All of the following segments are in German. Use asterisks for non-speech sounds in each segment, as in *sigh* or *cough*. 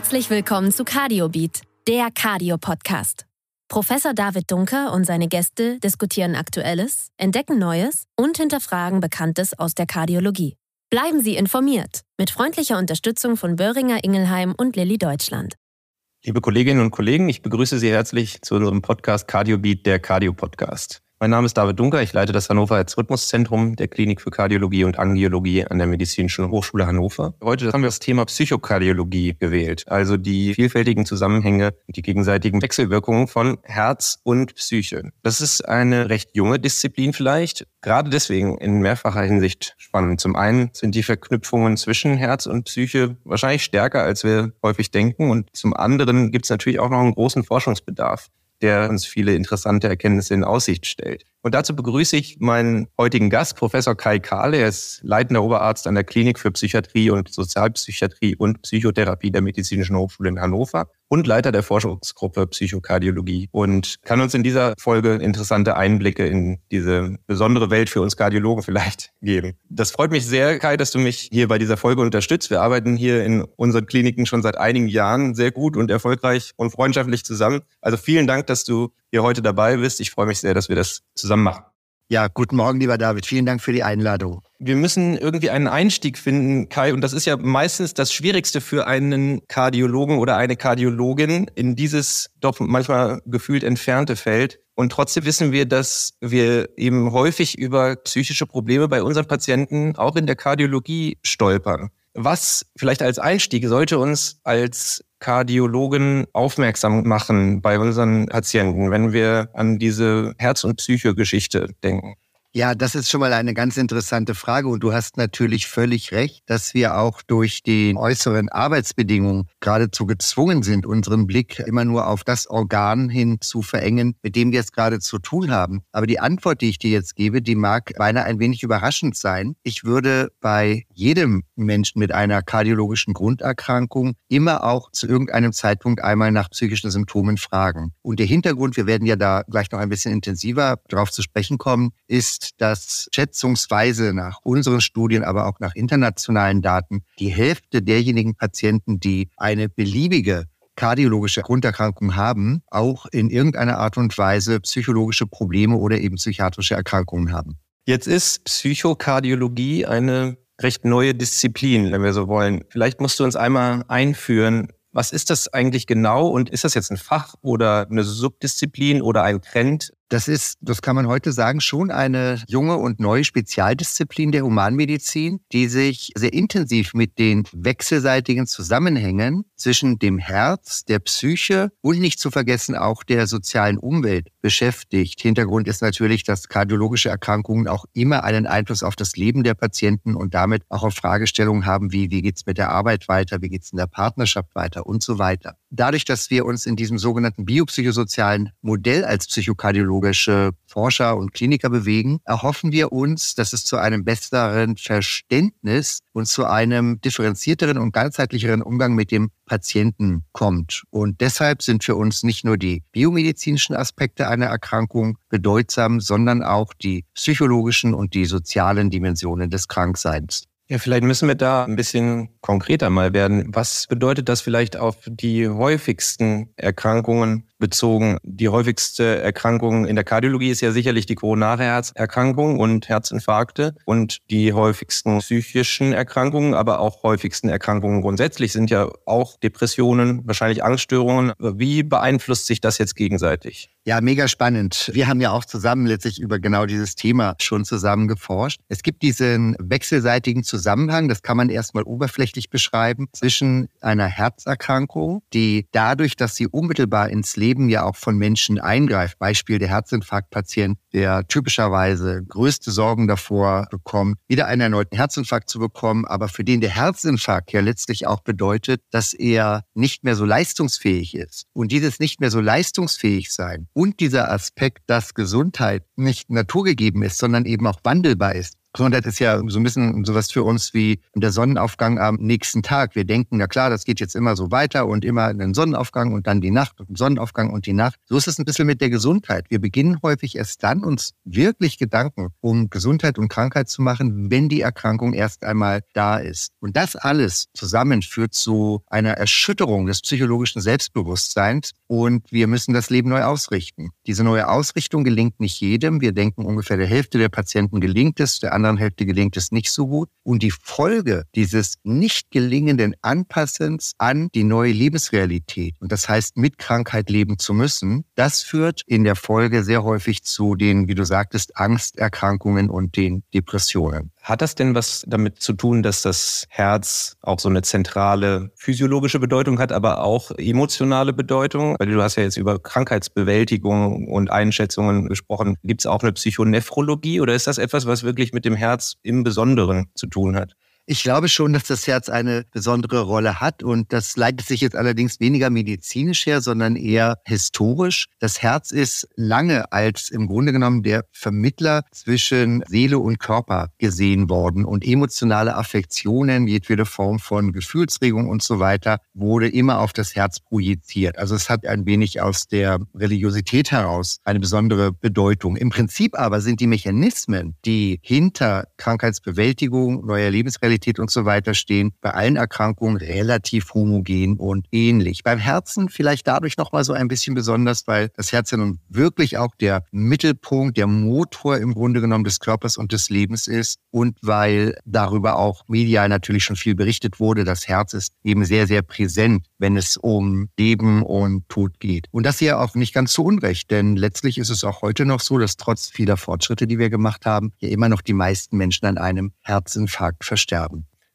Herzlich willkommen zu CardioBeat, der Cardio-Podcast. Professor David Dunker und seine Gäste diskutieren Aktuelles, entdecken Neues und hinterfragen Bekanntes aus der Kardiologie. Bleiben Sie informiert mit freundlicher Unterstützung von Böhringer Ingelheim und Lilly Deutschland. Liebe Kolleginnen und Kollegen, ich begrüße Sie herzlich zu unserem Podcast CardioBeat, der Cardio-Podcast. Mein Name ist David Dunker, ich leite das Hannover Herzrhythmuszentrum der Klinik für Kardiologie und Angiologie an der Medizinischen Hochschule Hannover. Heute haben wir das Thema Psychokardiologie gewählt, also die vielfältigen Zusammenhänge, die gegenseitigen Wechselwirkungen von Herz und Psyche. Das ist eine recht junge Disziplin vielleicht, gerade deswegen in mehrfacher Hinsicht spannend. Zum einen sind die Verknüpfungen zwischen Herz und Psyche wahrscheinlich stärker, als wir häufig denken und zum anderen gibt es natürlich auch noch einen großen Forschungsbedarf der uns viele interessante Erkenntnisse in Aussicht stellt. Und dazu begrüße ich meinen heutigen Gast, Professor Kai Kahle. Er ist leitender Oberarzt an der Klinik für Psychiatrie und Sozialpsychiatrie und Psychotherapie der Medizinischen Hochschule in Hannover und Leiter der Forschungsgruppe Psychokardiologie und kann uns in dieser Folge interessante Einblicke in diese besondere Welt für uns Kardiologen vielleicht *laughs* geben. Das freut mich sehr, Kai, dass du mich hier bei dieser Folge unterstützt. Wir arbeiten hier in unseren Kliniken schon seit einigen Jahren sehr gut und erfolgreich und freundschaftlich zusammen. Also vielen Dank, dass du hier heute dabei bist. Ich freue mich sehr, dass wir das zusammen machen. Ja, guten Morgen, lieber David. Vielen Dank für die Einladung. Wir müssen irgendwie einen Einstieg finden, Kai, und das ist ja meistens das Schwierigste für einen Kardiologen oder eine Kardiologin in dieses doch manchmal gefühlt entfernte Feld. Und trotzdem wissen wir, dass wir eben häufig über psychische Probleme bei unseren Patienten auch in der Kardiologie stolpern. Was vielleicht als Einstieg sollte uns als Kardiologen aufmerksam machen bei unseren Patienten, wenn wir an diese Herz- und Psychogeschichte denken? Ja, das ist schon mal eine ganz interessante Frage und du hast natürlich völlig recht, dass wir auch durch die äußeren Arbeitsbedingungen geradezu gezwungen sind, unseren Blick immer nur auf das Organ hin zu verengen, mit dem wir es gerade zu tun haben. Aber die Antwort, die ich dir jetzt gebe, die mag beinahe ein wenig überraschend sein. Ich würde bei jedem Menschen mit einer kardiologischen Grunderkrankung immer auch zu irgendeinem Zeitpunkt einmal nach psychischen Symptomen fragen. Und der Hintergrund, wir werden ja da gleich noch ein bisschen intensiver drauf zu sprechen kommen, ist, ist, dass schätzungsweise nach unseren Studien, aber auch nach internationalen Daten die Hälfte derjenigen Patienten, die eine beliebige kardiologische Grunderkrankung haben, auch in irgendeiner Art und Weise psychologische Probleme oder eben psychiatrische Erkrankungen haben. Jetzt ist Psychokardiologie eine recht neue Disziplin, wenn wir so wollen. Vielleicht musst du uns einmal einführen, was ist das eigentlich genau und ist das jetzt ein Fach oder eine Subdisziplin oder ein Trend? Das ist, das kann man heute sagen, schon eine junge und neue Spezialdisziplin der Humanmedizin, die sich sehr intensiv mit den wechselseitigen Zusammenhängen zwischen dem Herz, der Psyche und nicht zu vergessen auch der sozialen Umwelt beschäftigt. Hintergrund ist natürlich, dass kardiologische Erkrankungen auch immer einen Einfluss auf das Leben der Patienten und damit auch auf Fragestellungen haben wie, wie geht's mit der Arbeit weiter, wie geht's in der Partnerschaft weiter und so weiter. Dadurch, dass wir uns in diesem sogenannten biopsychosozialen Modell als Psychokardiologen kardiologische Forscher und Kliniker bewegen, erhoffen wir uns, dass es zu einem besseren Verständnis und zu einem differenzierteren und ganzheitlicheren Umgang mit dem Patienten kommt. Und deshalb sind für uns nicht nur die biomedizinischen Aspekte einer Erkrankung bedeutsam, sondern auch die psychologischen und die sozialen Dimensionen des Krankseins. Ja, vielleicht müssen wir da ein bisschen konkreter mal werden. Was bedeutet das vielleicht auf die häufigsten Erkrankungen bezogen. Die häufigste Erkrankung in der Kardiologie ist ja sicherlich die koronare Herzerkrankung und Herzinfarkte. Und die häufigsten psychischen Erkrankungen, aber auch häufigsten Erkrankungen grundsätzlich sind ja auch Depressionen, wahrscheinlich Angststörungen. Wie beeinflusst sich das jetzt gegenseitig? Ja, mega spannend. Wir haben ja auch zusammen letztlich über genau dieses Thema schon zusammen geforscht. Es gibt diesen wechselseitigen Zusammenhang, das kann man erstmal oberflächlich beschreiben, zwischen einer Herzerkrankung, die dadurch, dass sie unmittelbar ins Leben Leben ja auch von Menschen eingreift. Beispiel der Herzinfarktpatient, der typischerweise größte Sorgen davor bekommt, wieder einen erneuten Herzinfarkt zu bekommen, aber für den der Herzinfarkt ja letztlich auch bedeutet, dass er nicht mehr so leistungsfähig ist. Und dieses nicht mehr so leistungsfähig sein und dieser Aspekt, dass Gesundheit nicht naturgegeben ist, sondern eben auch wandelbar ist, Gesundheit ist ja so ein bisschen sowas für uns wie der Sonnenaufgang am nächsten Tag. Wir denken, na klar, das geht jetzt immer so weiter und immer den Sonnenaufgang und dann die Nacht und Sonnenaufgang und die Nacht. So ist es ein bisschen mit der Gesundheit. Wir beginnen häufig erst dann, uns wirklich Gedanken um Gesundheit und Krankheit zu machen, wenn die Erkrankung erst einmal da ist. Und das alles zusammen führt zu einer Erschütterung des psychologischen Selbstbewusstseins und wir müssen das Leben neu ausrichten. Diese neue Ausrichtung gelingt nicht jedem. Wir denken, ungefähr der Hälfte der Patienten gelingt es, der anderen Hälfte gelingt es nicht so gut. Und die Folge dieses nicht gelingenden Anpassens an die neue Lebensrealität, und das heißt, mit Krankheit leben zu müssen, das führt in der Folge sehr häufig zu den, wie du sagtest, Angsterkrankungen und den Depressionen. Hat das denn was damit zu tun, dass das Herz auch so eine zentrale physiologische Bedeutung hat, aber auch emotionale Bedeutung? Weil du hast ja jetzt über Krankheitsbewältigung und Einschätzungen gesprochen. Gibt es auch eine Psychonephrologie oder ist das etwas, was wirklich mit dem Herz im Besonderen zu tun hat? Ich glaube schon, dass das Herz eine besondere Rolle hat und das leitet sich jetzt allerdings weniger medizinisch her, sondern eher historisch. Das Herz ist lange als im Grunde genommen der Vermittler zwischen Seele und Körper gesehen worden und emotionale Affektionen, jedwede Form von Gefühlsregung und so weiter wurde immer auf das Herz projiziert. Also es hat ein wenig aus der Religiosität heraus eine besondere Bedeutung. Im Prinzip aber sind die Mechanismen, die hinter Krankheitsbewältigung, neuer Lebensrealität Sexualität und so weiter stehen, bei allen Erkrankungen relativ homogen und ähnlich. Beim Herzen vielleicht dadurch nochmal so ein bisschen besonders, weil das Herz ja nun wirklich auch der Mittelpunkt, der Motor im Grunde genommen des Körpers und des Lebens ist und weil darüber auch medial natürlich schon viel berichtet wurde. Das Herz ist eben sehr, sehr präsent, wenn es um Leben und Tod geht. Und das hier auch nicht ganz zu Unrecht, denn letztlich ist es auch heute noch so, dass trotz vieler Fortschritte, die wir gemacht haben, ja immer noch die meisten Menschen an einem Herzinfarkt versterben.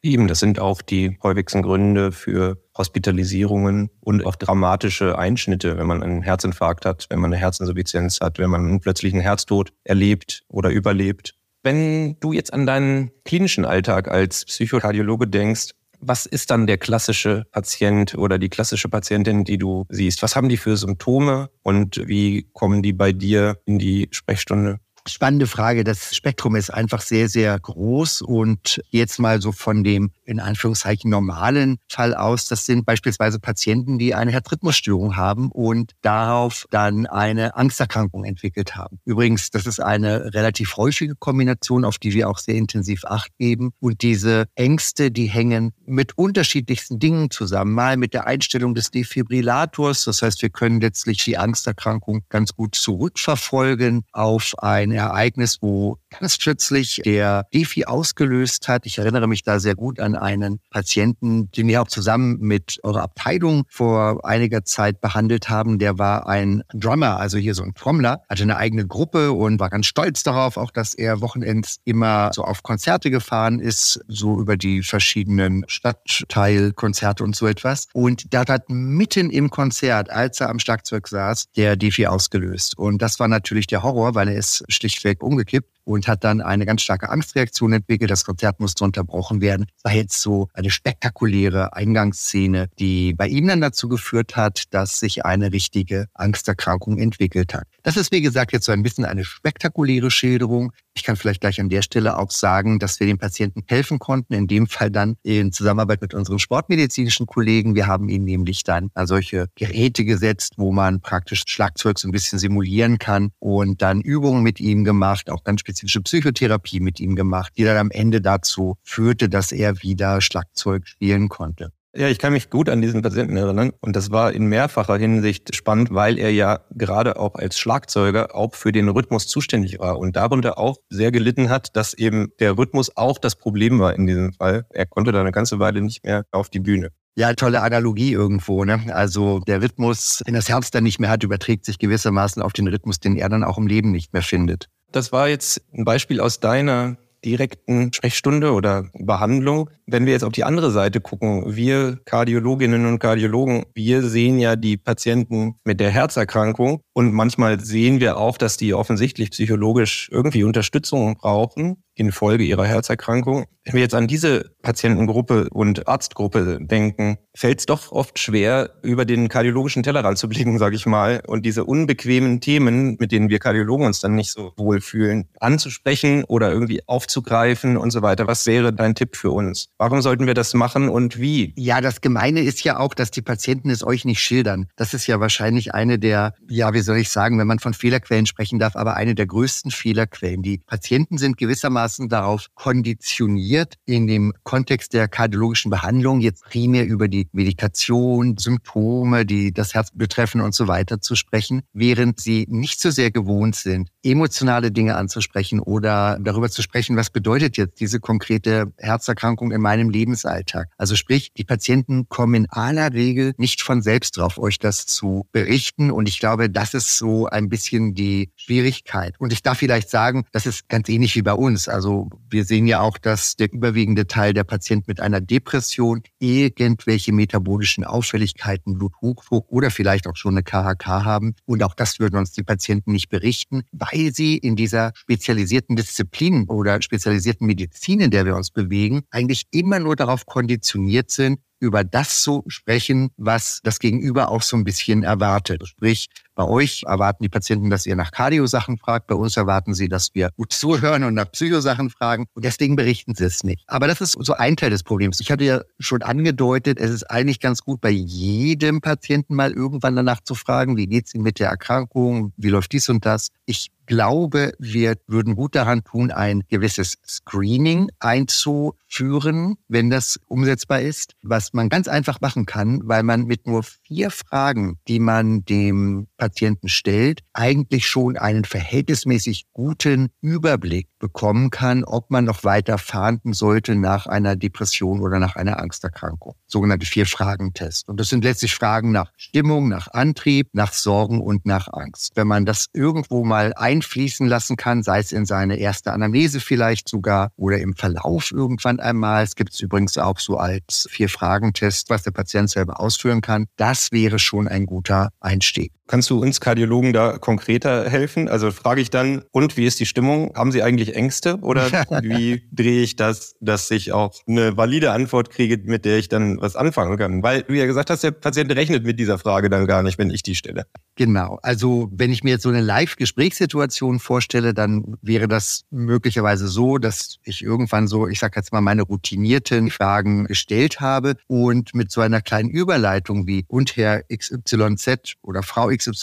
Eben, das sind auch die häufigsten Gründe für Hospitalisierungen und auch dramatische Einschnitte, wenn man einen Herzinfarkt hat, wenn man eine Herzinsuffizienz hat, wenn man einen plötzlichen Herztod erlebt oder überlebt. Wenn du jetzt an deinen klinischen Alltag als Psychokardiologe denkst, was ist dann der klassische Patient oder die klassische Patientin, die du siehst? Was haben die für Symptome und wie kommen die bei dir in die Sprechstunde? Spannende Frage. Das Spektrum ist einfach sehr, sehr groß und jetzt mal so von dem in Anführungszeichen normalen Fall aus. Das sind beispielsweise Patienten, die eine Herzrhythmusstörung haben und darauf dann eine Angsterkrankung entwickelt haben. Übrigens, das ist eine relativ häufige Kombination, auf die wir auch sehr intensiv Acht geben. Und diese Ängste, die hängen mit unterschiedlichsten Dingen zusammen. Mal mit der Einstellung des Defibrillators. Das heißt, wir können letztlich die Angsterkrankung ganz gut zurückverfolgen auf ein Ereignis, wo ganz plötzlich der Defi ausgelöst hat. Ich erinnere mich da sehr gut an einen Patienten, den wir auch zusammen mit eurer Abteilung vor einiger Zeit behandelt haben. Der war ein Drummer, also hier so ein Trommler, hatte eine eigene Gruppe und war ganz stolz darauf, auch dass er Wochenends immer so auf Konzerte gefahren ist, so über die verschiedenen Stadtteilkonzerte und so etwas. Und da hat mitten im Konzert, als er am Schlagzeug saß, der Defi ausgelöst. Und das war natürlich der Horror, weil er ist schlichtweg umgekippt und hat dann eine ganz starke Angstreaktion entwickelt. Das Konzert musste unterbrochen werden. Das war jetzt so eine spektakuläre Eingangsszene, die bei ihm dann dazu geführt hat, dass sich eine richtige Angsterkrankung entwickelt hat. Das ist, wie gesagt, jetzt so ein bisschen eine spektakuläre Schilderung. Ich kann vielleicht gleich an der Stelle auch sagen, dass wir dem Patienten helfen konnten, in dem Fall dann in Zusammenarbeit mit unseren sportmedizinischen Kollegen. Wir haben ihnen nämlich dann solche Geräte gesetzt, wo man praktisch Schlagzeug so ein bisschen simulieren kann und dann Übungen mit ihm gemacht, auch ganz spezifische Psychotherapie mit ihm gemacht, die dann am Ende dazu führte, dass er wieder Schlagzeug spielen konnte. Ja, ich kann mich gut an diesen Patienten erinnern. Und das war in mehrfacher Hinsicht spannend, weil er ja gerade auch als Schlagzeuger auch für den Rhythmus zuständig war und darunter auch sehr gelitten hat, dass eben der Rhythmus auch das Problem war in diesem Fall. Er konnte da eine ganze Weile nicht mehr auf die Bühne. Ja, tolle Analogie irgendwo. Ne? Also der Rhythmus, den das Herz dann nicht mehr hat, überträgt sich gewissermaßen auf den Rhythmus, den er dann auch im Leben nicht mehr findet. Das war jetzt ein Beispiel aus deiner direkten Sprechstunde oder Behandlung. Wenn wir jetzt auf die andere Seite gucken, wir Kardiologinnen und Kardiologen, wir sehen ja die Patienten mit der Herzerkrankung und manchmal sehen wir auch, dass die offensichtlich psychologisch irgendwie Unterstützung brauchen. Infolge ihrer Herzerkrankung. Wenn wir jetzt an diese Patientengruppe und Arztgruppe denken, fällt es doch oft schwer, über den kardiologischen Tellerrand zu blicken, sage ich mal, und diese unbequemen Themen, mit denen wir Kardiologen uns dann nicht so wohlfühlen, anzusprechen oder irgendwie aufzugreifen und so weiter. Was wäre dein Tipp für uns? Warum sollten wir das machen und wie? Ja, das Gemeine ist ja auch, dass die Patienten es euch nicht schildern. Das ist ja wahrscheinlich eine der, ja, wie soll ich sagen, wenn man von Fehlerquellen sprechen darf, aber eine der größten Fehlerquellen. Die Patienten sind gewissermaßen darauf konditioniert, in dem Kontext der kardiologischen Behandlung jetzt primär über die Medikation, Symptome, die das Herz betreffen und so weiter zu sprechen, während sie nicht so sehr gewohnt sind, emotionale Dinge anzusprechen oder darüber zu sprechen, was bedeutet jetzt diese konkrete Herzerkrankung in meinem Lebensalltag. Also sprich, die Patienten kommen in aller Regel nicht von selbst drauf, euch das zu berichten. Und ich glaube, das ist so ein bisschen die Schwierigkeit. Und ich darf vielleicht sagen, das ist ganz ähnlich wie bei uns. Also wir sehen ja auch, dass der überwiegende Teil der Patienten mit einer Depression irgendwelche metabolischen Auffälligkeiten, Bluthochdruck oder vielleicht auch schon eine KHK haben. Und auch das würden uns die Patienten nicht berichten, weil sie in dieser spezialisierten Disziplin oder spezialisierten Medizin, in der wir uns bewegen, eigentlich immer nur darauf konditioniert sind, über das zu sprechen, was das Gegenüber auch so ein bisschen erwartet. Sprich, bei euch erwarten die Patienten, dass ihr nach Cardio-Sachen fragt. Bei uns erwarten sie, dass wir gut zuhören und nach Psychosachen fragen. Und deswegen berichten sie es nicht. Aber das ist so ein Teil des Problems. Ich hatte ja schon angedeutet, es ist eigentlich ganz gut, bei jedem Patienten mal irgendwann danach zu fragen, wie geht's ihm mit der Erkrankung? Wie läuft dies und das? Ich glaube, wir würden gut daran tun, ein gewisses Screening einzuführen, wenn das umsetzbar ist, was man ganz einfach machen kann, weil man mit nur vier Fragen, die man dem Patienten stellt, eigentlich schon einen verhältnismäßig guten Überblick bekommen kann, ob man noch weiter fahnden sollte nach einer Depression oder nach einer Angsterkrankung. Sogenannte Vier-Fragen-Test. Und das sind letztlich Fragen nach Stimmung, nach Antrieb, nach Sorgen und nach Angst. Wenn man das irgendwo mal einfließen lassen kann, sei es in seine erste Anamnese vielleicht sogar oder im Verlauf irgendwann einmal, es gibt es übrigens auch so als Vier-Fragen-Test, was der Patient selber ausführen kann, das wäre schon ein guter Einstieg. Kannst du uns Kardiologen da konkreter helfen? Also frage ich dann, und wie ist die Stimmung? Haben Sie eigentlich Ängste oder *laughs* wie drehe ich das, dass ich auch eine valide Antwort kriege, mit der ich dann was anfangen kann? Weil du ja gesagt hast, der Patient rechnet mit dieser Frage dann gar nicht, wenn ich die stelle. Genau. Also wenn ich mir jetzt so eine Live-Gesprächssituation vorstelle, dann wäre das möglicherweise so, dass ich irgendwann so, ich sage jetzt mal, meine routinierten Fragen gestellt habe und mit so einer kleinen Überleitung wie und Herr XYZ oder Frau XYZ,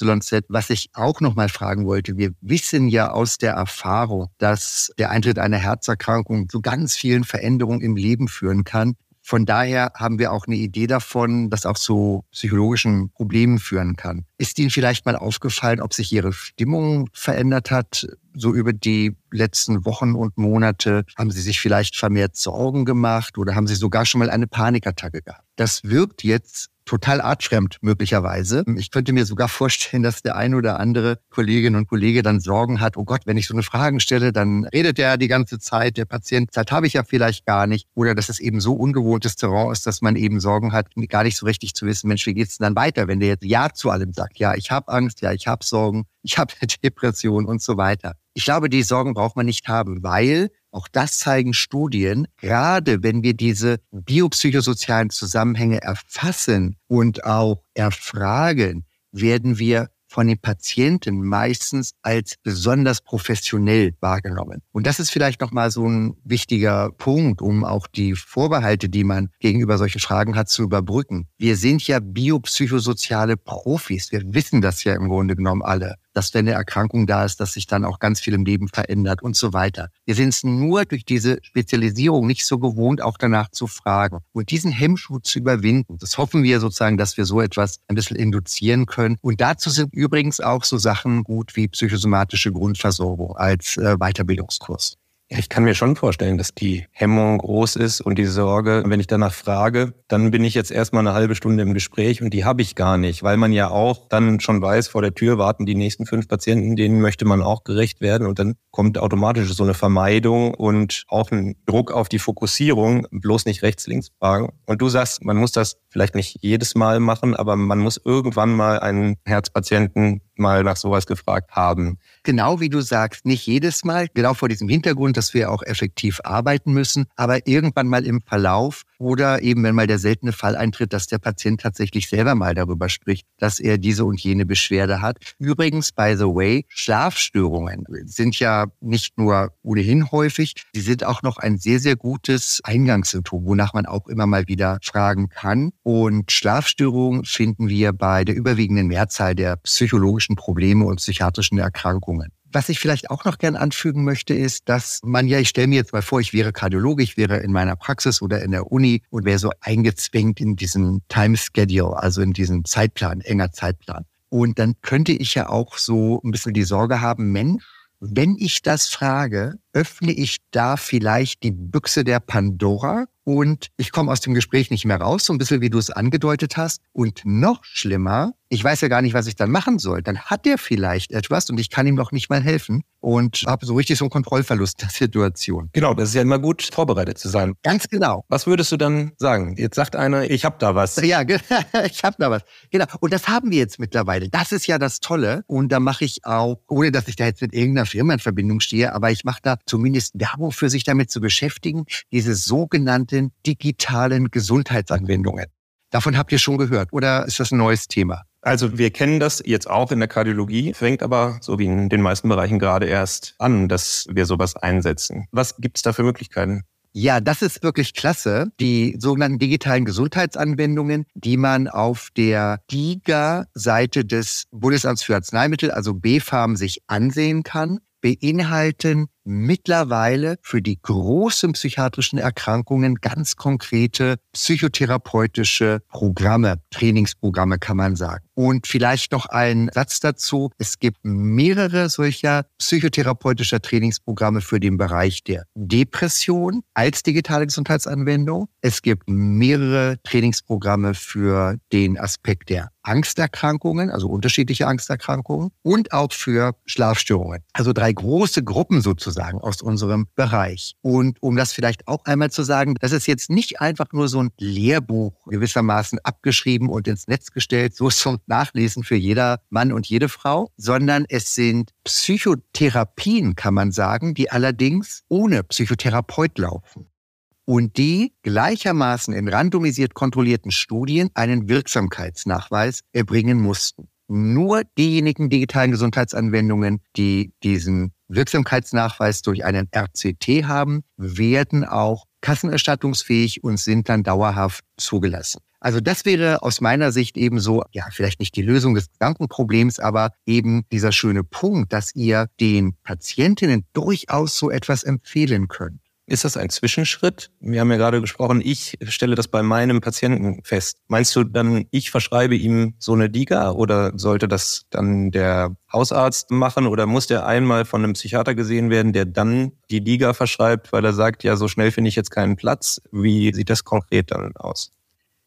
was ich auch noch mal fragen wollte. Wir wissen ja aus der Erfahrung, dass der Eintritt einer Herzerkrankung zu ganz vielen Veränderungen im Leben führen kann. Von daher haben wir auch eine Idee davon, dass auch zu psychologischen Problemen führen kann. Ist Ihnen vielleicht mal aufgefallen, ob sich Ihre Stimmung verändert hat? So über die letzten Wochen und Monate haben Sie sich vielleicht vermehrt Sorgen gemacht oder haben Sie sogar schon mal eine Panikattacke gehabt? Das wirkt jetzt total artfremd möglicherweise. Ich könnte mir sogar vorstellen, dass der ein oder andere Kollegin und Kollege dann Sorgen hat, oh Gott, wenn ich so eine Frage stelle, dann redet der die ganze Zeit, der Patient, Zeit habe ich ja vielleicht gar nicht. Oder dass es eben so ungewohntes Terrain ist, dass man eben Sorgen hat, gar nicht so richtig zu wissen, Mensch, wie geht's denn dann weiter, wenn der jetzt Ja zu allem sagt, ja, ich habe Angst, ja, ich habe Sorgen, ich habe *laughs* Depression und so weiter. Ich glaube, die Sorgen braucht man nicht haben, weil auch das zeigen Studien, gerade wenn wir diese biopsychosozialen Zusammenhänge erfassen und auch erfragen, werden wir von den Patienten meistens als besonders professionell wahrgenommen. Und das ist vielleicht nochmal so ein wichtiger Punkt, um auch die Vorbehalte, die man gegenüber solchen Fragen hat, zu überbrücken. Wir sind ja biopsychosoziale Profis. Wir wissen das ja im Grunde genommen alle dass wenn eine Erkrankung da ist, dass sich dann auch ganz viel im Leben verändert und so weiter. Wir sind es nur durch diese Spezialisierung nicht so gewohnt, auch danach zu fragen. Und diesen Hemmschuh zu überwinden, das hoffen wir sozusagen, dass wir so etwas ein bisschen induzieren können. Und dazu sind übrigens auch so Sachen gut wie psychosomatische Grundversorgung als äh, Weiterbildungskurs. Ja, ich kann mir schon vorstellen, dass die Hemmung groß ist und die Sorge, wenn ich danach frage, dann bin ich jetzt erstmal eine halbe Stunde im Gespräch und die habe ich gar nicht, weil man ja auch dann schon weiß, vor der Tür warten die nächsten fünf Patienten, denen möchte man auch gerecht werden und dann kommt automatisch so eine Vermeidung und auch ein Druck auf die Fokussierung, bloß nicht rechts, links fragen. Und du sagst, man muss das vielleicht nicht jedes Mal machen, aber man muss irgendwann mal einen Herzpatienten mal nach sowas gefragt haben. Genau wie du sagst, nicht jedes Mal, genau vor diesem Hintergrund, dass wir auch effektiv arbeiten müssen, aber irgendwann mal im Verlauf oder eben wenn mal der seltene Fall eintritt, dass der Patient tatsächlich selber mal darüber spricht, dass er diese und jene Beschwerde hat. Übrigens, by the way, Schlafstörungen sind ja nicht nur ohnehin häufig, sie sind auch noch ein sehr, sehr gutes Eingangssymptom, wonach man auch immer mal wieder fragen kann. Und Schlafstörungen finden wir bei der überwiegenden Mehrzahl der psychologischen Probleme und psychiatrischen Erkrankungen. Was ich vielleicht auch noch gern anfügen möchte, ist, dass man ja, ich stelle mir jetzt mal vor, ich wäre Kardiologe, ich wäre in meiner Praxis oder in der Uni und wäre so eingezwängt in diesen Time Schedule, also in diesen Zeitplan, enger Zeitplan. Und dann könnte ich ja auch so ein bisschen die Sorge haben, Mensch, wenn ich das frage, öffne ich da vielleicht die Büchse der Pandora und ich komme aus dem Gespräch nicht mehr raus, so ein bisschen wie du es angedeutet hast. Und noch schlimmer, ich weiß ja gar nicht, was ich dann machen soll. Dann hat der vielleicht etwas und ich kann ihm noch nicht mal helfen und habe so richtig so einen Kontrollverlust der Situation. Genau, das ist ja immer gut, vorbereitet zu sein. Ganz genau. Was würdest du dann sagen? Jetzt sagt einer, ich habe da was. Ja, *laughs* ich habe da was. Genau. Und das haben wir jetzt mittlerweile. Das ist ja das Tolle. Und da mache ich auch, ohne dass ich da jetzt mit irgendeiner Firma in Verbindung stehe, aber ich mache da zumindest Werbung für sich damit zu beschäftigen, diese sogenannten digitalen Gesundheitsanwendungen. Davon habt ihr schon gehört oder ist das ein neues Thema? Also wir kennen das jetzt auch in der Kardiologie, fängt aber so wie in den meisten Bereichen gerade erst an, dass wir sowas einsetzen. Was gibt es da für Möglichkeiten? Ja, das ist wirklich klasse. Die sogenannten digitalen Gesundheitsanwendungen, die man auf der DIGA-Seite des Bundesamts für Arzneimittel, also BfArM, sich ansehen kann, beinhalten mittlerweile für die großen psychiatrischen Erkrankungen ganz konkrete psychotherapeutische Programme, Trainingsprogramme kann man sagen. Und vielleicht noch ein Satz dazu. Es gibt mehrere solcher psychotherapeutischer Trainingsprogramme für den Bereich der Depression als digitale Gesundheitsanwendung. Es gibt mehrere Trainingsprogramme für den Aspekt der Angsterkrankungen, also unterschiedliche Angsterkrankungen und auch für Schlafstörungen. Also drei große Gruppen sozusagen aus unserem Bereich. Und um das vielleicht auch einmal zu sagen, das ist jetzt nicht einfach nur so ein Lehrbuch gewissermaßen abgeschrieben und ins Netz gestellt, so zum Nachlesen für jeder Mann und jede Frau, sondern es sind Psychotherapien, kann man sagen, die allerdings ohne Psychotherapeut laufen und die gleichermaßen in randomisiert kontrollierten Studien einen Wirksamkeitsnachweis erbringen mussten. Nur diejenigen digitalen Gesundheitsanwendungen, die diesen Wirksamkeitsnachweis durch einen RCT haben, werden auch kassenerstattungsfähig und sind dann dauerhaft zugelassen. Also das wäre aus meiner Sicht eben so, ja, vielleicht nicht die Lösung des Gedankenproblems, aber eben dieser schöne Punkt, dass ihr den Patientinnen durchaus so etwas empfehlen könnt. Ist das ein Zwischenschritt? Wir haben ja gerade gesprochen, ich stelle das bei meinem Patienten fest. Meinst du dann, ich verschreibe ihm so eine Diga oder sollte das dann der Hausarzt machen oder muss der einmal von einem Psychiater gesehen werden, der dann die Diga verschreibt, weil er sagt, ja, so schnell finde ich jetzt keinen Platz? Wie sieht das konkret dann aus?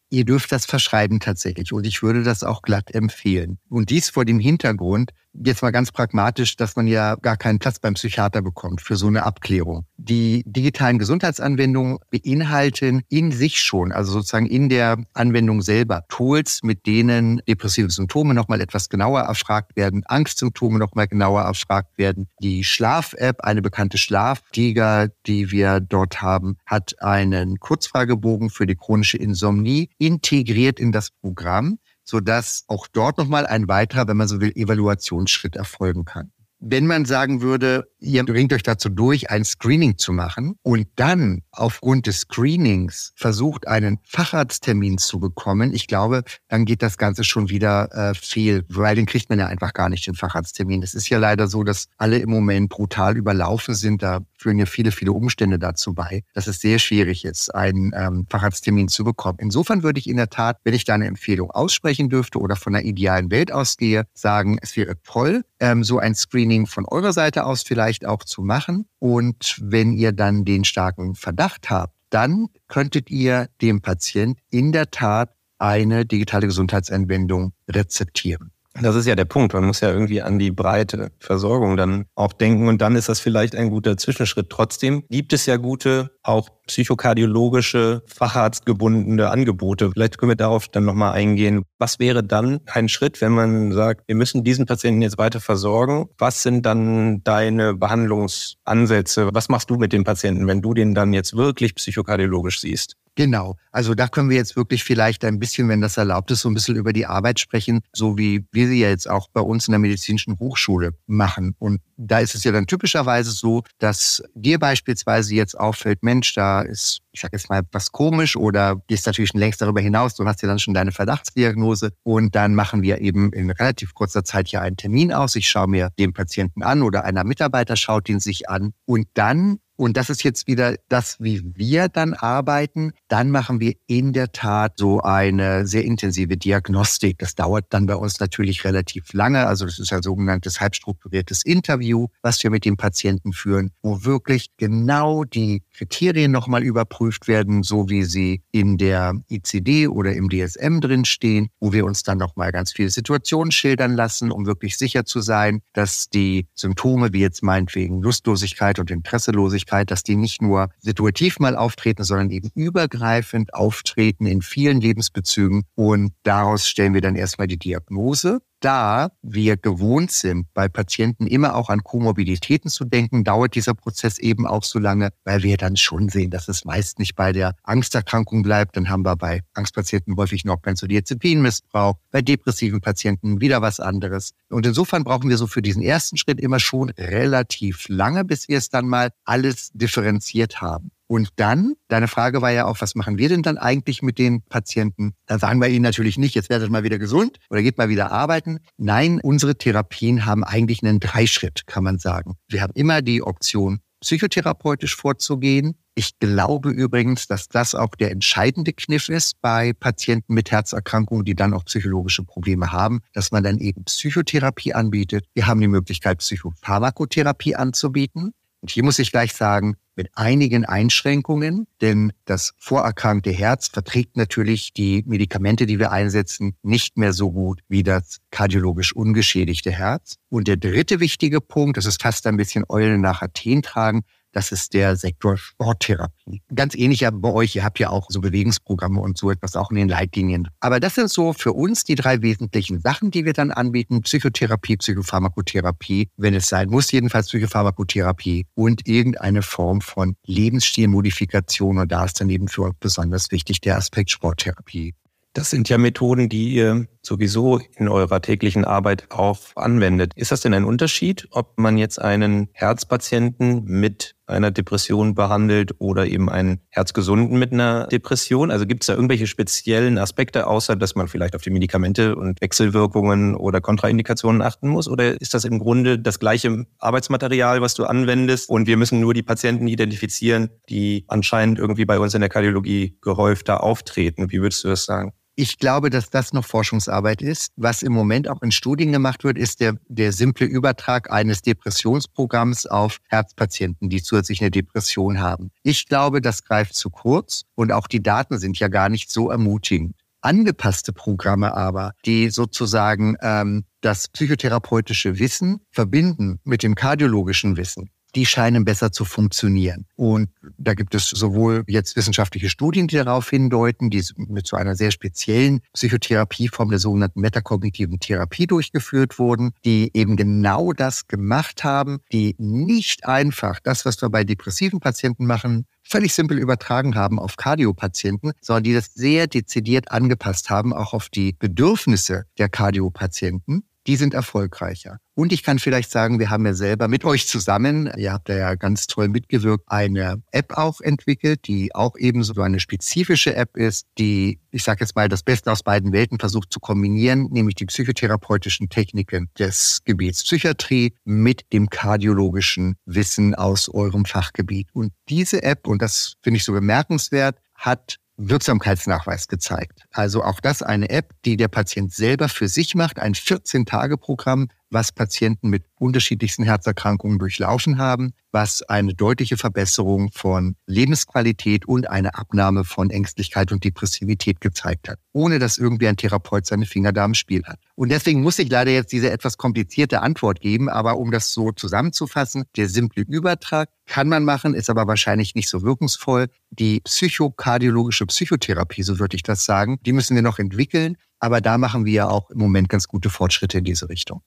Ihr dürft das verschreiben tatsächlich und ich würde das auch glatt empfehlen. Und dies vor dem Hintergrund, jetzt mal ganz pragmatisch, dass man ja gar keinen Platz beim Psychiater bekommt für so eine Abklärung. Die digitalen Gesundheitsanwendungen beinhalten in sich schon, also sozusagen in der Anwendung selber, Tools, mit denen depressive Symptome nochmal etwas genauer erfragt werden, Angstsymptome nochmal genauer erfragt werden. Die Schlaf-App, eine bekannte Schlaftiger, die wir dort haben, hat einen Kurzfragebogen für die chronische Insomnie integriert in das Programm sodass auch dort nochmal ein weiterer, wenn man so will, Evaluationsschritt erfolgen kann. Wenn man sagen würde, ihr bringt euch dazu durch, ein Screening zu machen und dann aufgrund des Screenings versucht, einen Facharzttermin zu bekommen, ich glaube, dann geht das Ganze schon wieder äh, fehl, weil den kriegt man ja einfach gar nicht, den Facharzttermin. Es ist ja leider so, dass alle im Moment brutal überlaufen sind. Da führen ja viele, viele Umstände dazu bei, dass es sehr schwierig ist, einen ähm, Facharzttermin zu bekommen. Insofern würde ich in der Tat, wenn ich da eine Empfehlung aussprechen dürfte oder von einer idealen Welt ausgehe, sagen, es wäre toll, ähm, so ein Screening von eurer Seite aus vielleicht auch zu machen. Und wenn ihr dann den starken Verdacht habt, dann könntet ihr dem Patient in der Tat eine digitale Gesundheitsanwendung rezeptieren. Das ist ja der Punkt. Man muss ja irgendwie an die breite Versorgung dann auch denken und dann ist das vielleicht ein guter Zwischenschritt. Trotzdem gibt es ja gute, auch psychokardiologische, facharztgebundene Angebote. Vielleicht können wir darauf dann nochmal eingehen. Was wäre dann ein Schritt, wenn man sagt, wir müssen diesen Patienten jetzt weiter versorgen? Was sind dann deine Behandlungsansätze? Was machst du mit dem Patienten, wenn du den dann jetzt wirklich psychokardiologisch siehst? Genau. Also da können wir jetzt wirklich vielleicht ein bisschen, wenn das erlaubt ist, so ein bisschen über die Arbeit sprechen, so wie wir sie ja jetzt auch bei uns in der medizinischen Hochschule machen. Und da ist es ja dann typischerweise so, dass dir beispielsweise jetzt auffällt, Mensch, da ist, ich sag jetzt mal, was komisch oder gehst natürlich schon längst darüber hinaus, du hast ja dann schon deine Verdachtsdiagnose und dann machen wir eben in relativ kurzer Zeit hier einen Termin aus. Ich schaue mir den Patienten an oder einer Mitarbeiter schaut ihn sich an und dann und das ist jetzt wieder das, wie wir dann arbeiten. Dann machen wir in der Tat so eine sehr intensive Diagnostik. Das dauert dann bei uns natürlich relativ lange. Also das ist ein sogenanntes halbstrukturiertes Interview, was wir mit dem Patienten führen, wo wirklich genau die Kriterien nochmal überprüft werden, so wie sie in der ICD oder im DSM drinstehen, wo wir uns dann nochmal ganz viele Situationen schildern lassen, um wirklich sicher zu sein, dass die Symptome wie jetzt meinetwegen Lustlosigkeit und Interesselosigkeit Möglichkeit, dass die nicht nur situativ mal auftreten, sondern eben übergreifend auftreten in vielen Lebensbezügen. Und daraus stellen wir dann erstmal die Diagnose da wir gewohnt sind, bei Patienten immer auch an Komorbiditäten zu denken, dauert dieser Prozess eben auch so lange, weil wir dann schon sehen, dass es meist nicht bei der Angsterkrankung bleibt. Dann haben wir bei Angstpatienten häufig noch Benzodiazepinmissbrauch, bei depressiven Patienten wieder was anderes. Und insofern brauchen wir so für diesen ersten Schritt immer schon relativ lange, bis wir es dann mal alles differenziert haben. Und dann, deine Frage war ja auch, was machen wir denn dann eigentlich mit den Patienten? Dann sagen wir ihnen natürlich nicht, jetzt werdet mal wieder gesund oder geht mal wieder arbeiten. Nein, unsere Therapien haben eigentlich einen Dreischritt, kann man sagen. Wir haben immer die Option, psychotherapeutisch vorzugehen. Ich glaube übrigens, dass das auch der entscheidende Kniff ist bei Patienten mit Herzerkrankungen, die dann auch psychologische Probleme haben, dass man dann eben Psychotherapie anbietet. Wir haben die Möglichkeit, Psychopharmakotherapie anzubieten. Und hier muss ich gleich sagen, mit einigen Einschränkungen, denn das vorerkrankte Herz verträgt natürlich die Medikamente, die wir einsetzen, nicht mehr so gut wie das kardiologisch ungeschädigte Herz. Und der dritte wichtige Punkt, das ist fast ein bisschen Eulen nach Athen tragen, das ist der Sektor Sporttherapie. Ganz ähnlich ja bei euch. Ihr habt ja auch so Bewegungsprogramme und so etwas auch in den Leitlinien. Aber das sind so für uns die drei wesentlichen Sachen, die wir dann anbieten. Psychotherapie, Psychopharmakotherapie, wenn es sein muss, jedenfalls Psychopharmakotherapie und irgendeine Form von Lebensstilmodifikation. Und da ist dann eben für uns besonders wichtig der Aspekt Sporttherapie. Das sind ja Methoden, die ihr sowieso in eurer täglichen Arbeit auch anwendet. Ist das denn ein Unterschied, ob man jetzt einen Herzpatienten mit einer Depression behandelt oder eben einen Herzgesunden mit einer Depression? Also gibt es da irgendwelche speziellen Aspekte, außer dass man vielleicht auf die Medikamente und Wechselwirkungen oder Kontraindikationen achten muss? Oder ist das im Grunde das gleiche Arbeitsmaterial, was du anwendest und wir müssen nur die Patienten identifizieren, die anscheinend irgendwie bei uns in der Kardiologie gehäufter auftreten? Wie würdest du das sagen? Ich glaube, dass das noch Forschungsarbeit ist. Was im Moment auch in Studien gemacht wird, ist der, der simple Übertrag eines Depressionsprogramms auf Herzpatienten, die zusätzlich eine Depression haben. Ich glaube, das greift zu kurz und auch die Daten sind ja gar nicht so ermutigend. Angepasste Programme aber, die sozusagen ähm, das psychotherapeutische Wissen verbinden mit dem kardiologischen Wissen, die scheinen besser zu funktionieren. Und da gibt es sowohl jetzt wissenschaftliche Studien, die darauf hindeuten, die mit so einer sehr speziellen Psychotherapieform der sogenannten metakognitiven Therapie durchgeführt wurden, die eben genau das gemacht haben, die nicht einfach das, was wir bei depressiven Patienten machen, völlig simpel übertragen haben auf Kardiopatienten, sondern die das sehr dezidiert angepasst haben, auch auf die Bedürfnisse der Kardiopatienten die sind erfolgreicher. Und ich kann vielleicht sagen, wir haben ja selber mit euch zusammen, ihr habt ja ganz toll mitgewirkt, eine App auch entwickelt, die auch ebenso eine spezifische App ist, die, ich sage jetzt mal, das Beste aus beiden Welten versucht zu kombinieren, nämlich die psychotherapeutischen Techniken des Gebiets Psychiatrie mit dem kardiologischen Wissen aus eurem Fachgebiet. Und diese App, und das finde ich so bemerkenswert, hat Wirksamkeitsnachweis gezeigt. Also auch das eine App, die der Patient selber für sich macht, ein 14-Tage-Programm, was Patienten mit unterschiedlichsten Herzerkrankungen durchlaufen haben, was eine deutliche Verbesserung von Lebensqualität und eine Abnahme von Ängstlichkeit und Depressivität gezeigt hat, ohne dass irgendwie ein Therapeut seine Finger da im Spiel hat. Und deswegen muss ich leider jetzt diese etwas komplizierte Antwort geben, aber um das so zusammenzufassen, der simple Übertrag kann man machen, ist aber wahrscheinlich nicht so wirkungsvoll. Die psychokardiologische Psychotherapie, so würde ich das sagen, die müssen wir noch entwickeln, aber da machen wir ja auch im Moment ganz gute Fortschritte in diese Richtung.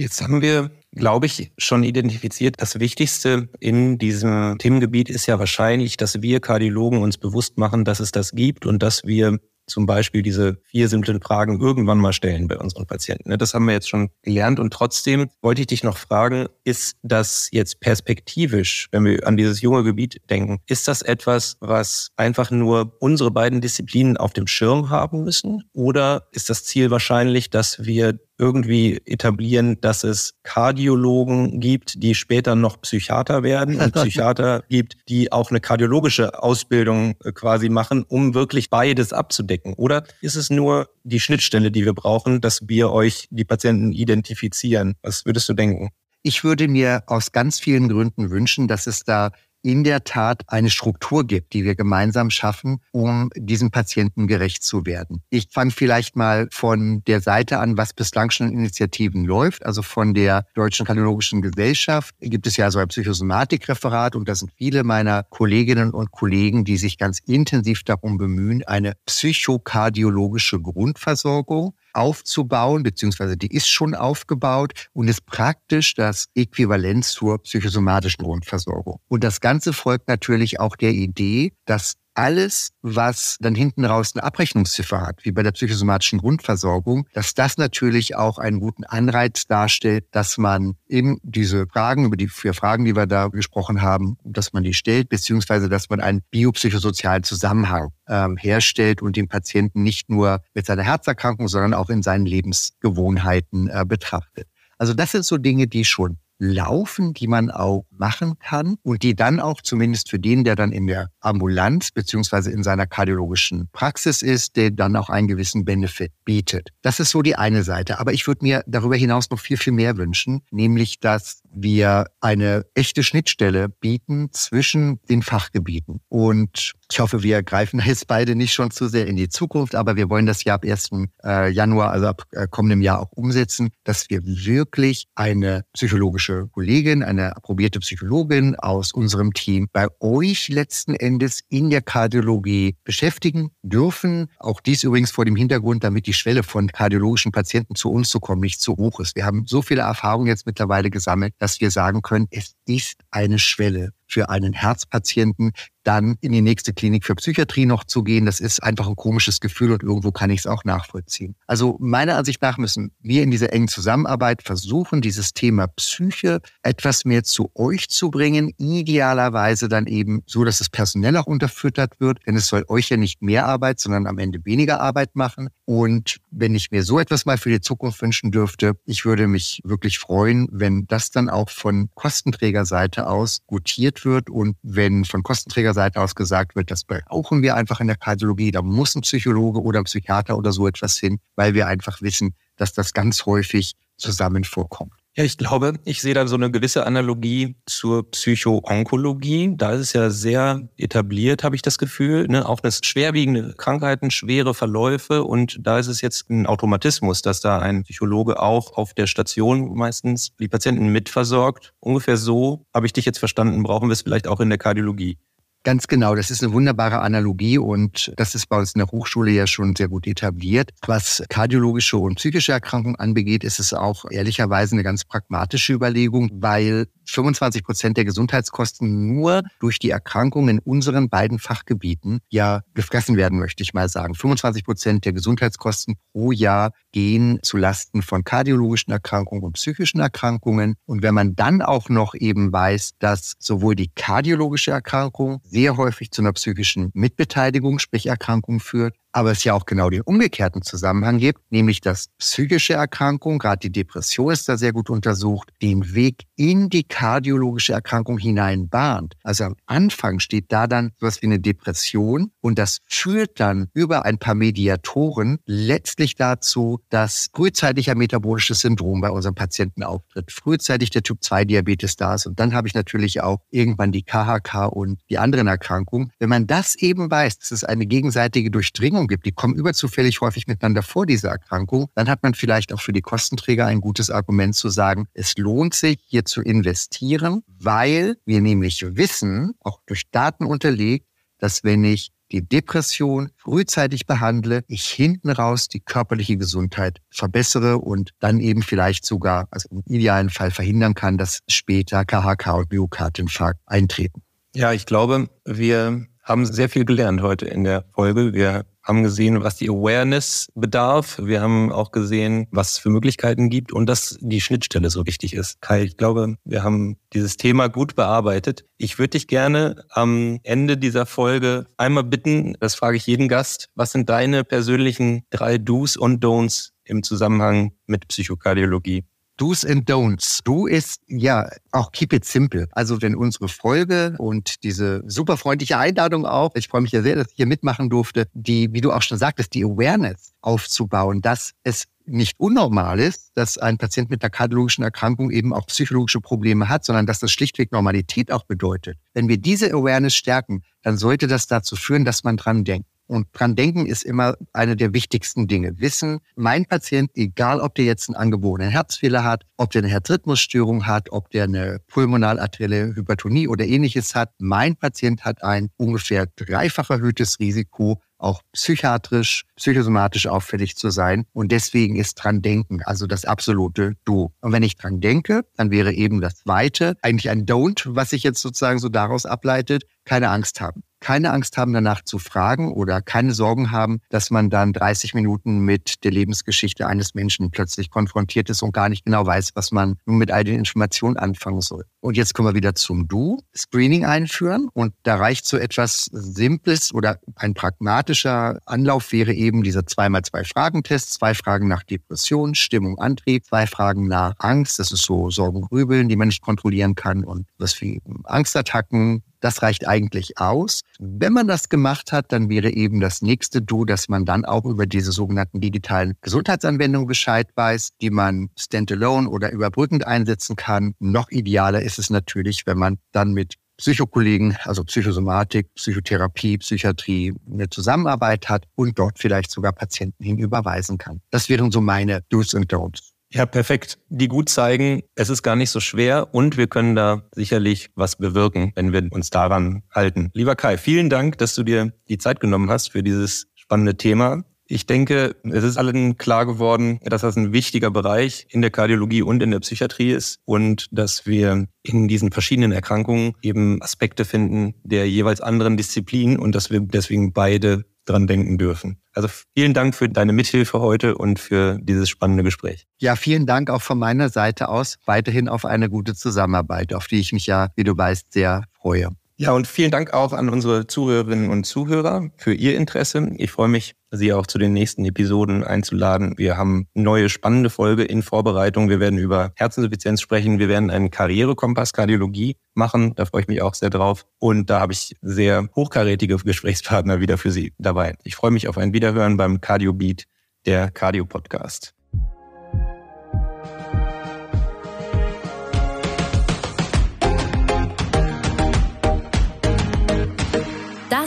Jetzt haben wir, glaube ich, schon identifiziert, das Wichtigste in diesem Themengebiet ist ja wahrscheinlich, dass wir Kardiologen uns bewusst machen, dass es das gibt und dass wir zum Beispiel diese vier simplen Fragen irgendwann mal stellen bei unseren Patienten. Ne, das haben wir jetzt schon gelernt und trotzdem wollte ich dich noch fragen, ist das jetzt perspektivisch, wenn wir an dieses junge Gebiet denken, ist das etwas, was einfach nur unsere beiden Disziplinen auf dem Schirm haben müssen? Oder ist das Ziel wahrscheinlich, dass wir irgendwie etablieren, dass es Kardiologen gibt, die später noch Psychiater werden und *laughs* Psychiater gibt, die auch eine kardiologische Ausbildung äh, quasi machen, um wirklich beides abzudecken? Oder ist es nur die Schnittstelle, die wir brauchen, dass wir euch die Patienten identifizieren? Was würdest du denken? Ich würde mir aus ganz vielen Gründen wünschen, dass es da in der Tat eine Struktur gibt, die wir gemeinsam schaffen, um diesen Patienten gerecht zu werden. Ich fange vielleicht mal von der Seite an, was bislang schon in Initiativen läuft. Also von der Deutschen Kardiologischen Gesellschaft gibt es ja so ein Psychosomatikreferat und da sind viele meiner Kolleginnen und Kollegen, die sich ganz intensiv darum bemühen, eine psychokardiologische Grundversorgung aufzubauen, beziehungsweise die ist schon aufgebaut und ist praktisch das Äquivalent zur psychosomatischen Grundversorgung. Und das Ganze folgt natürlich auch der Idee, dass alles, was dann hinten raus eine Abrechnungsziffer hat, wie bei der psychosomatischen Grundversorgung, dass das natürlich auch einen guten Anreiz darstellt, dass man eben diese Fragen, über die vier Fragen, die wir da gesprochen haben, dass man die stellt, beziehungsweise dass man einen biopsychosozialen Zusammenhang ähm, herstellt und den Patienten nicht nur mit seiner Herzerkrankung, sondern auch in seinen Lebensgewohnheiten äh, betrachtet. Also das sind so Dinge, die schon laufen, die man auch machen kann und die dann auch zumindest für den, der dann in der Ambulanz beziehungsweise in seiner kardiologischen Praxis ist, der dann auch einen gewissen Benefit bietet. Das ist so die eine Seite. Aber ich würde mir darüber hinaus noch viel, viel mehr wünschen, nämlich dass wir eine echte Schnittstelle bieten zwischen den Fachgebieten. Und ich hoffe, wir greifen jetzt beide nicht schon zu sehr in die Zukunft, aber wir wollen das ja ab 1. Äh, Januar, also ab äh, kommendem Jahr auch umsetzen, dass wir wirklich eine psychologische Kollegin, eine approbierte Psychologin aus unserem Team bei euch letzten Endes in der Kardiologie beschäftigen dürfen. Auch dies übrigens vor dem Hintergrund, damit die Schwelle von kardiologischen Patienten zu uns zu kommen nicht zu hoch ist. Wir haben so viele Erfahrungen jetzt mittlerweile gesammelt, dass wir sagen können, es ist eine Schwelle für einen Herzpatienten, dann in die nächste Klinik für Psychiatrie noch zu gehen, das ist einfach ein komisches Gefühl und irgendwo kann ich es auch nachvollziehen. Also meiner Ansicht nach müssen wir in dieser engen Zusammenarbeit versuchen, dieses Thema Psyche etwas mehr zu euch zu bringen, idealerweise dann eben so, dass das personell auch unterfüttert wird, denn es soll euch ja nicht mehr Arbeit, sondern am Ende weniger Arbeit machen. Und wenn ich mir so etwas mal für die Zukunft wünschen dürfte, ich würde mich wirklich freuen, wenn das dann auch von Kostenträgerseite aus gutiert wird und wenn von Kostenträger Seite aus gesagt wird, das brauchen wir einfach in der Kardiologie, da muss ein Psychologe oder ein Psychiater oder so etwas hin, weil wir einfach wissen, dass das ganz häufig zusammen vorkommt. Ja, ich glaube, ich sehe da so eine gewisse Analogie zur Psychoonkologie. Da ist es ja sehr etabliert, habe ich das Gefühl. Ne? Auch das schwerwiegende Krankheiten, schwere Verläufe. Und da ist es jetzt ein Automatismus, dass da ein Psychologe auch auf der Station meistens die Patienten mitversorgt. Ungefähr so, habe ich dich jetzt verstanden, brauchen wir es vielleicht auch in der Kardiologie. Ganz genau, das ist eine wunderbare Analogie und das ist bei uns in der Hochschule ja schon sehr gut etabliert. Was kardiologische und psychische Erkrankungen anbegeht, ist es auch ehrlicherweise eine ganz pragmatische Überlegung, weil 25 Prozent der Gesundheitskosten nur durch die Erkrankungen in unseren beiden Fachgebieten ja gefressen werden, möchte ich mal sagen. 25 Prozent der Gesundheitskosten pro Jahr gehen zu Lasten von kardiologischen Erkrankungen und psychischen Erkrankungen. Und wenn man dann auch noch eben weiß, dass sowohl die kardiologische Erkrankung sehr häufig zu einer psychischen Mitbeteiligung, sprich Erkrankung führt, aber es ja auch genau den umgekehrten Zusammenhang gibt, nämlich dass psychische Erkrankungen, gerade die Depression ist da sehr gut untersucht, den Weg in die kardiologische Erkrankung hinein bahnt. Also am Anfang steht da dann sowas wie eine Depression und das führt dann über ein paar Mediatoren letztlich dazu, dass frühzeitiger metabolisches Syndrom bei unseren Patienten auftritt, frühzeitig der Typ-2-Diabetes da ist und dann habe ich natürlich auch irgendwann die KHK und die anderen Erkrankungen. Wenn man das eben weiß, dass es eine gegenseitige Durchdringung gibt, die kommen überzufällig häufig miteinander vor, diese Erkrankung, dann hat man vielleicht auch für die Kostenträger ein gutes Argument zu sagen, es lohnt sich hier zu investieren, weil wir nämlich wissen, auch durch Daten unterlegt, dass wenn ich die Depression frühzeitig behandle, ich hinten raus die körperliche Gesundheit verbessere und dann eben vielleicht sogar, also im idealen Fall verhindern kann, dass später KHK und Myokardinfarkt eintreten. Ja, ich glaube, wir haben sehr viel gelernt heute in der Folge. Wir haben gesehen, was die Awareness bedarf. Wir haben auch gesehen, was es für Möglichkeiten gibt und dass die Schnittstelle so wichtig ist. Kai, ich glaube, wir haben dieses Thema gut bearbeitet. Ich würde dich gerne am Ende dieser Folge einmal bitten, das frage ich jeden Gast, was sind deine persönlichen drei Do's und Don'ts im Zusammenhang mit Psychokardiologie? Do's and Don'ts. Do ist ja auch keep it simple. Also wenn unsere Folge und diese super freundliche Einladung auch, ich freue mich ja sehr, dass ich hier mitmachen durfte, die, wie du auch schon sagtest, die Awareness aufzubauen, dass es nicht unnormal ist, dass ein Patient mit einer kardiologischen Erkrankung eben auch psychologische Probleme hat, sondern dass das schlichtweg Normalität auch bedeutet. Wenn wir diese Awareness stärken, dann sollte das dazu führen, dass man dran denkt. Und dran denken ist immer eine der wichtigsten Dinge. Wissen, mein Patient, egal ob der jetzt einen angeborenen Herzfehler hat, ob der eine Herzrhythmusstörung hat, ob der eine pulmonalarterielle Hypertonie oder ähnliches hat, mein Patient hat ein ungefähr dreifach erhöhtes Risiko, auch psychiatrisch, psychosomatisch auffällig zu sein. Und deswegen ist dran denken, also das absolute Du. Und wenn ich dran denke, dann wäre eben das Zweite eigentlich ein Don't, was sich jetzt sozusagen so daraus ableitet, keine Angst haben keine Angst haben, danach zu fragen oder keine Sorgen haben, dass man dann 30 Minuten mit der Lebensgeschichte eines Menschen plötzlich konfrontiert ist und gar nicht genau weiß, was man nun mit all den Informationen anfangen soll. Und jetzt kommen wir wieder zum Du. Screening einführen und da reicht so etwas Simples oder ein pragmatischer Anlauf wäre eben dieser 2x2 Fragentest. Zwei Fragen nach Depression, Stimmung, Antrieb, zwei Fragen nach Angst. Das ist so Sorgen, Grübeln, die man nicht kontrollieren kann und was wie Angstattacken, das reicht eigentlich aus. Wenn man das gemacht hat, dann wäre eben das nächste Do, dass man dann auch über diese sogenannten digitalen Gesundheitsanwendungen Bescheid weiß, die man standalone oder überbrückend einsetzen kann. Noch idealer ist es natürlich, wenn man dann mit Psychokollegen, also Psychosomatik, Psychotherapie, Psychiatrie eine Zusammenarbeit hat und dort vielleicht sogar Patienten hinüberweisen kann. Das wären so meine Do's und Don'ts. Ja, perfekt. Die gut zeigen, es ist gar nicht so schwer und wir können da sicherlich was bewirken, wenn wir uns daran halten. Lieber Kai, vielen Dank, dass du dir die Zeit genommen hast für dieses spannende Thema. Ich denke, es ist allen klar geworden, dass das ein wichtiger Bereich in der Kardiologie und in der Psychiatrie ist und dass wir in diesen verschiedenen Erkrankungen eben Aspekte finden der jeweils anderen Disziplinen und dass wir deswegen beide dran denken dürfen. Also vielen Dank für deine Mithilfe heute und für dieses spannende Gespräch. Ja, vielen Dank auch von meiner Seite aus weiterhin auf eine gute Zusammenarbeit, auf die ich mich ja, wie du weißt, sehr freue. Ja, und vielen Dank auch an unsere Zuhörerinnen und Zuhörer für Ihr Interesse. Ich freue mich, Sie auch zu den nächsten Episoden einzuladen. Wir haben neue spannende Folge in Vorbereitung. Wir werden über Herzinsuffizienz sprechen. Wir werden einen Karrierekompass Kardiologie machen. Da freue ich mich auch sehr drauf. Und da habe ich sehr hochkarätige Gesprächspartner wieder für Sie dabei. Ich freue mich auf ein Wiederhören beim Cardio Beat, der Cardio Podcast.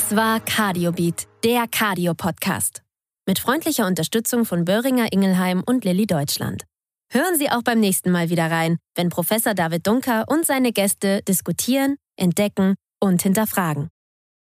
Das war Cardiobeat, der Cardio-Podcast. Mit freundlicher Unterstützung von Böhringer Ingelheim und Lilly Deutschland. Hören Sie auch beim nächsten Mal wieder rein, wenn Professor David Dunker und seine Gäste diskutieren, entdecken und hinterfragen.